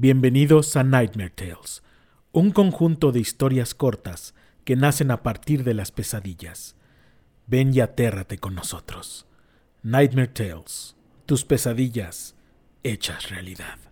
Bienvenidos a Nightmare Tales, un conjunto de historias cortas que nacen a partir de las pesadillas. Ven y atérrate con nosotros. Nightmare Tales, tus pesadillas hechas realidad.